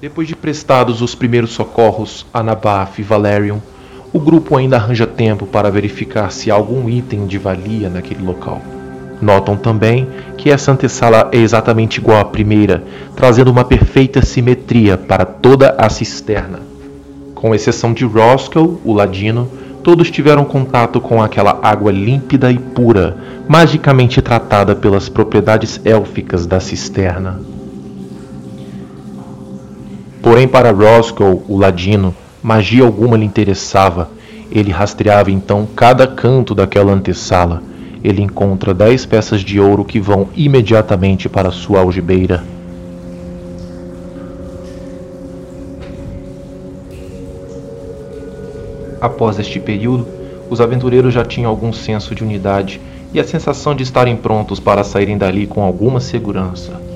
Depois de prestados os primeiros socorros a Nabaf e Valerion, o grupo ainda arranja tempo para verificar se há algum item de valia naquele local. Notam também que essa antessala é exatamente igual à primeira, trazendo uma perfeita simetria para toda a cisterna. Com exceção de Roscoe, o ladino, todos tiveram contato com aquela água límpida e pura, magicamente tratada pelas propriedades élficas da cisterna. Porém, para Roscoe, o ladino, magia alguma lhe interessava. Ele rastreava então cada canto daquela antessala. Ele encontra dez peças de ouro que vão imediatamente para sua algibeira. Após este período, os aventureiros já tinham algum senso de unidade e a sensação de estarem prontos para saírem dali com alguma segurança.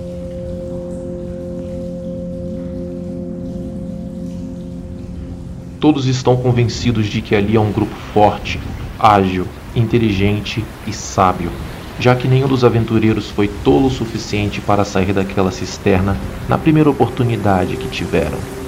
Todos estão convencidos de que ali é um grupo forte, ágil, inteligente e sábio, já que nenhum dos aventureiros foi tolo o suficiente para sair daquela cisterna na primeira oportunidade que tiveram.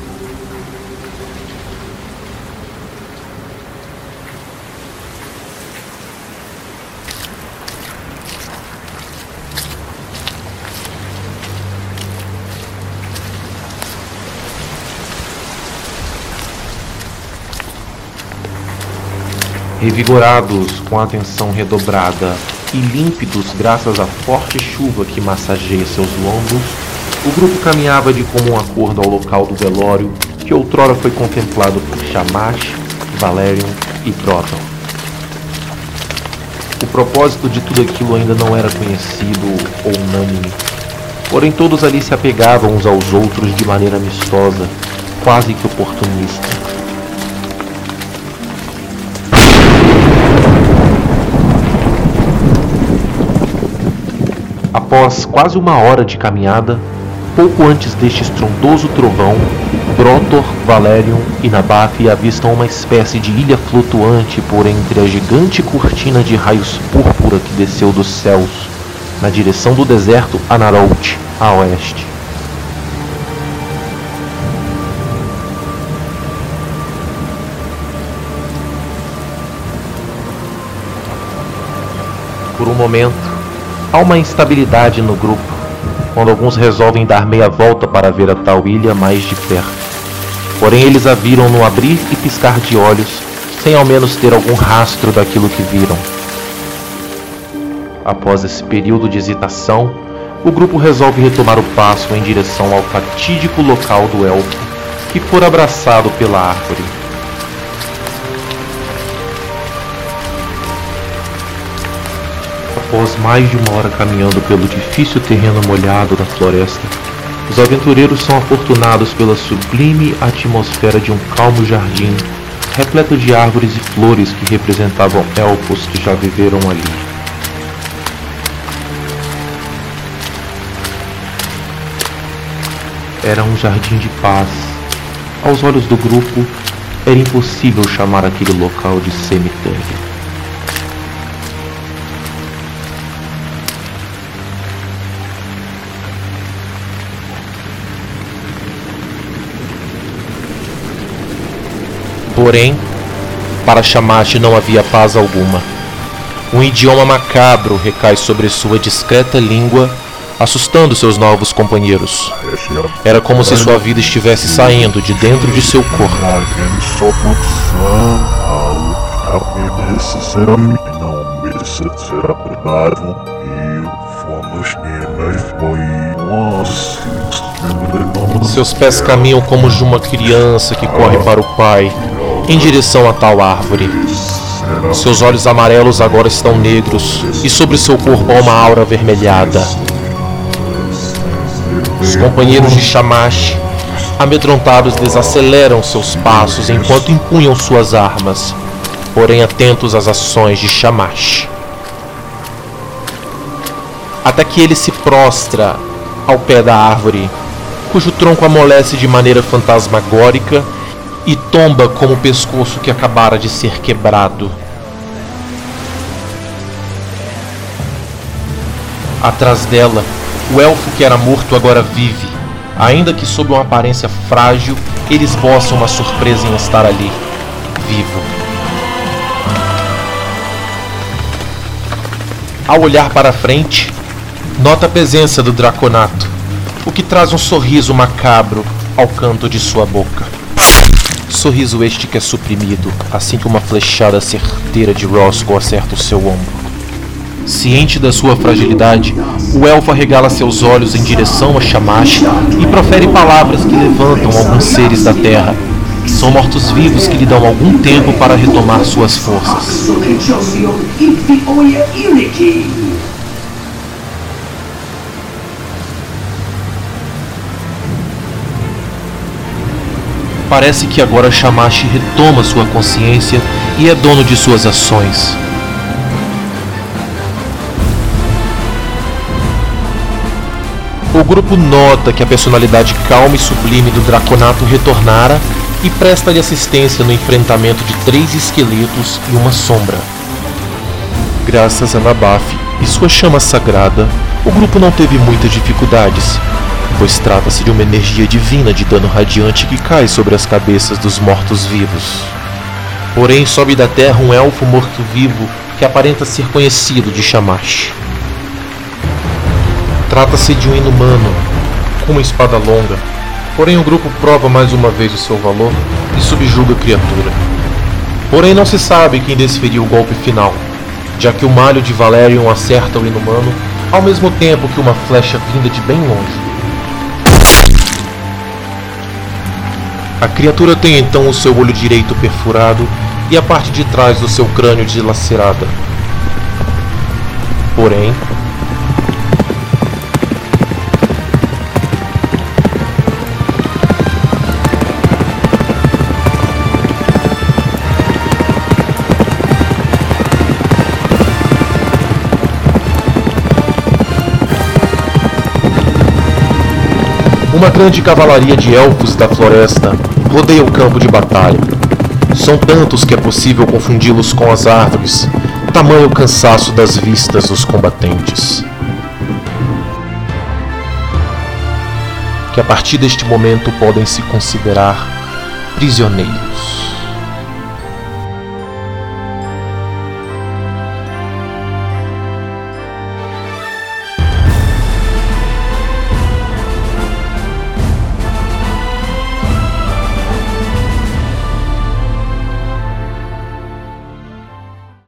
Revigorados com atenção redobrada e límpidos graças à forte chuva que massageia seus lombos, o grupo caminhava de comum acordo ao local do velório que outrora foi contemplado por Shamash, Valerion e Proton. O propósito de tudo aquilo ainda não era conhecido ou unânime, porém todos ali se apegavam uns aos outros de maneira amistosa, quase que oportunista. Após quase uma hora de caminhada, pouco antes deste estrondoso trovão, Brotor, Valerion e Nabaf avistam uma espécie de ilha flutuante por entre a gigante cortina de raios púrpura que desceu dos céus, na direção do deserto Anarolt, a oeste. Por um momento, Há uma instabilidade no grupo, quando alguns resolvem dar meia volta para ver a tal ilha mais de perto. Porém, eles a viram no abrir e piscar de olhos, sem ao menos ter algum rastro daquilo que viram. Após esse período de hesitação, o grupo resolve retomar o passo em direção ao fatídico local do elfo, que for abraçado pela árvore. Após mais de uma hora caminhando pelo difícil terreno molhado da floresta, os aventureiros são afortunados pela sublime atmosfera de um calmo jardim, repleto de árvores e flores que representavam elfos que já viveram ali. Era um jardim de paz. Aos olhos do grupo, era impossível chamar aquele local de cemitério. Porém, para Shamash não havia paz alguma. Um idioma macabro recai sobre sua discreta língua, assustando seus novos companheiros. Era como se sua vida estivesse saindo de dentro de seu corpo. Seus pés caminham como de uma criança que corre para o pai, em direção a tal árvore. Seus olhos amarelos agora estão negros e sobre seu corpo há uma aura avermelhada. Os companheiros de Shamash, amedrontados, desaceleram seus passos enquanto empunham suas armas, porém atentos às ações de Shamash. Até que ele se prostra ao pé da árvore, cujo tronco amolece de maneira fantasmagórica e tomba como o pescoço que acabara de ser quebrado. Atrás dela, o elfo que era morto agora vive, Ainda que sob uma aparência frágil, ele esboça uma surpresa em estar ali, vivo. Ao olhar para frente, nota a presença do Draconato, o que traz um sorriso macabro ao canto de sua boca. Sorriso este que é suprimido, assim que uma flechada certeira de Roscoe acerta o seu ombro. Ciente da sua fragilidade, o elfo arregala seus olhos em direção a Shamash e profere palavras que levantam alguns seres da terra. São mortos-vivos que lhe dão algum tempo para retomar suas forças. Parece que agora Shamash retoma sua consciência e é dono de suas ações. O grupo nota que a personalidade calma e sublime do Draconato retornara e presta-lhe assistência no enfrentamento de três esqueletos e uma sombra. Graças a Nabaf e sua chama sagrada, o grupo não teve muitas dificuldades, pois trata-se de uma energia divina de dano radiante que cai sobre as cabeças dos mortos-vivos. Porém, sobe da terra um elfo morto-vivo que aparenta ser conhecido de Shamash. Trata-se de um inumano, com uma espada longa, porém o grupo prova mais uma vez o seu valor e subjuga a criatura. Porém não se sabe quem desferiu o golpe final, já que o malho de Valerion acerta o inumano ao mesmo tempo que uma flecha vinda de bem longe. A criatura tem então o seu olho direito perfurado e a parte de trás do seu crânio dilacerada. Porém, Uma grande cavalaria de elfos da floresta rodeia o campo de batalha. São tantos que é possível confundi-los com as árvores, tamanho o cansaço das vistas dos combatentes. Que a partir deste momento podem se considerar prisioneiros.